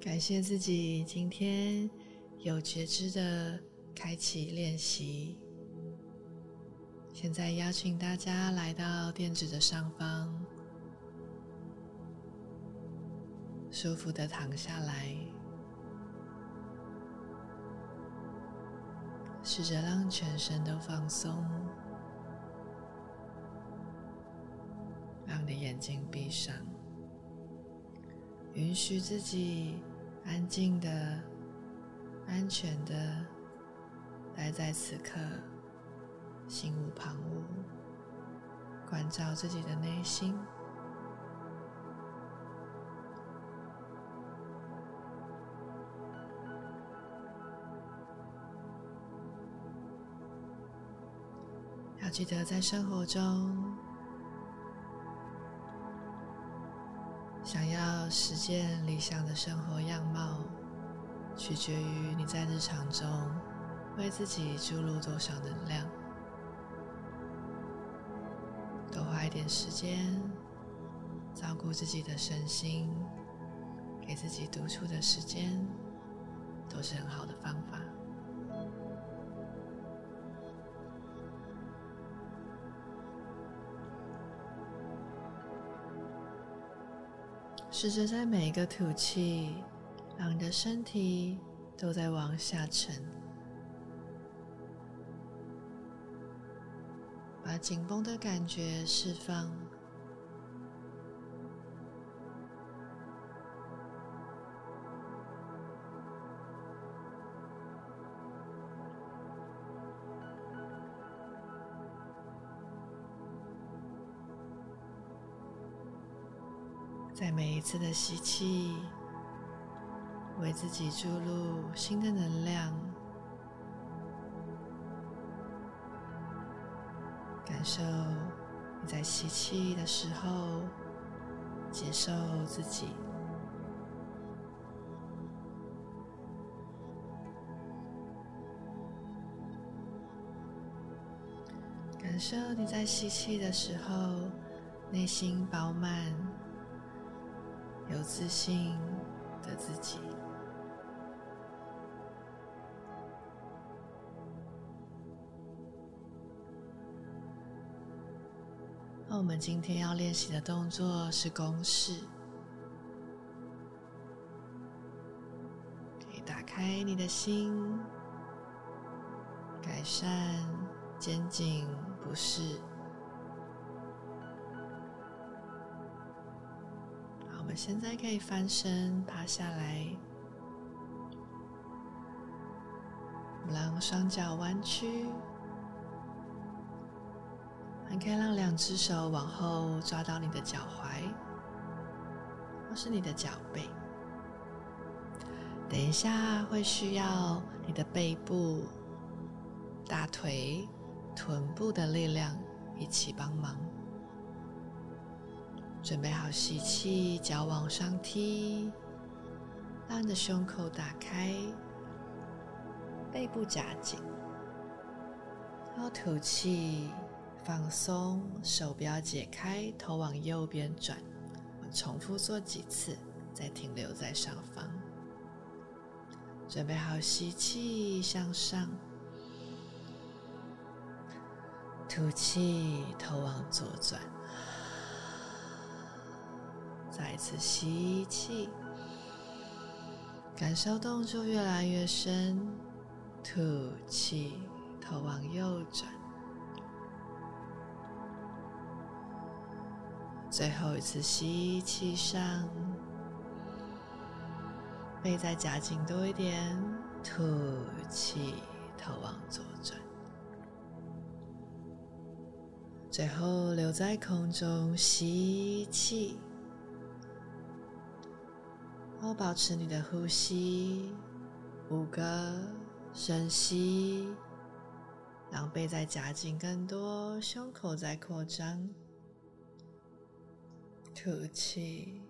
感谢自己今天有觉知的开启练习。现在邀请大家来到垫子的上方，舒服的躺下来，试着让全身都放松，让你的眼睛闭上，允许自己。安静的、安全的待在此刻，心无旁骛，关照自己的内心。要记得在生活中。想要实践理想的生活样貌，取决于你在日常中为自己注入多少能量。多花一点时间照顾自己的身心，给自己独处的时间，都是很好的方法。试着在每一个吐气，让你的身体都在往下沉，把紧绷的感觉释放。在每一次的吸气，为自己注入新的能量，感受你在吸气的时候接受自己，感受你在吸气的时候内心饱满。有自信的自己。那我们今天要练习的动作是公式，可以打开你的心，改善肩颈不适。们现在可以翻身趴下来，让双脚弯曲，还可以让两只手往后抓到你的脚踝，或是你的脚背。等一下会需要你的背部、大腿、臀部的力量一起帮忙。准备好吸气，脚往上踢，让你的胸口打开，背部夹紧。然后吐气，放松，手不要解开，头往右边转。我重复做几次，再停留在上方。准备好吸气，向上，吐气，头往左转。再一次吸气，感受动作越来越深。吐气，头往右转。最后一次吸气上，背再夹紧多一点。吐气，头往左转。最后留在空中吸气。后保持你的呼吸，五个深吸，让背再夹紧更多，胸口再扩张，吐气。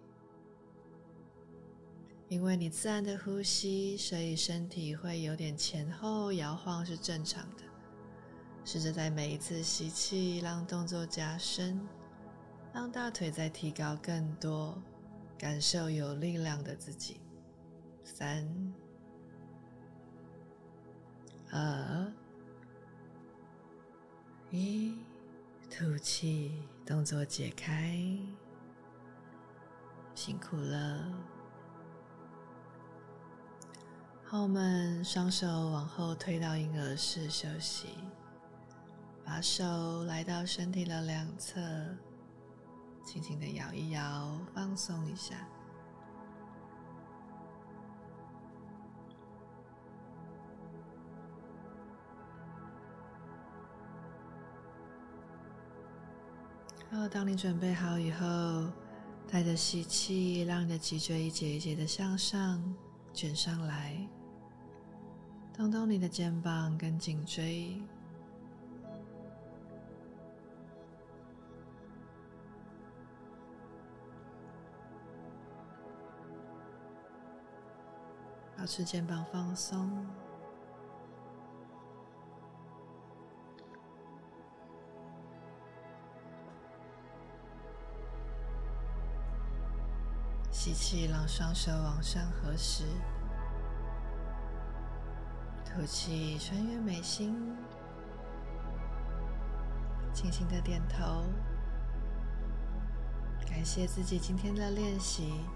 因为你自然的呼吸，所以身体会有点前后摇晃是正常的。试着在每一次吸气，让动作加深，让大腿再提高更多。感受有力量的自己。三、二、一，吐气，动作解开，辛苦了。好，我们双手往后推到婴儿式休息，把手来到身体的两侧，轻轻的摇一摇，放松一下。然后，当你准备好以后，带着吸气，让你的脊椎一节一节的向上卷上来，动动你的肩膀跟颈椎，保持肩膀放松。吸气，让双手往上合十；吐气，穿越眉心，轻轻的点头，感谢自己今天的练习，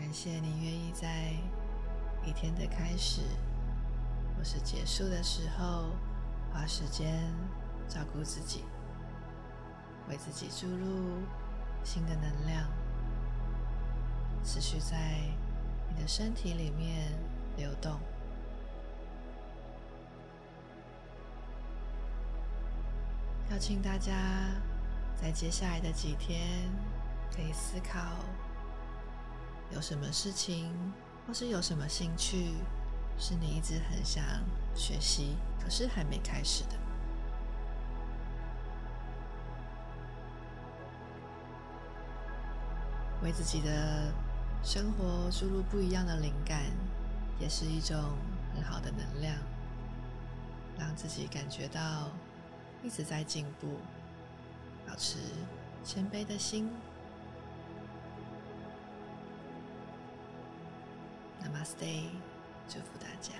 感谢你愿意在一天的开始或是结束的时候，花时间照顾自己，为自己注入。新的能量持续在你的身体里面流动。邀请大家在接下来的几天，可以思考有什么事情，或是有什么兴趣，是你一直很想学习，可是还没开始的。为自己的生活注入不一样的灵感，也是一种很好的能量，让自己感觉到一直在进步，保持谦卑的心。Namaste，祝福大家。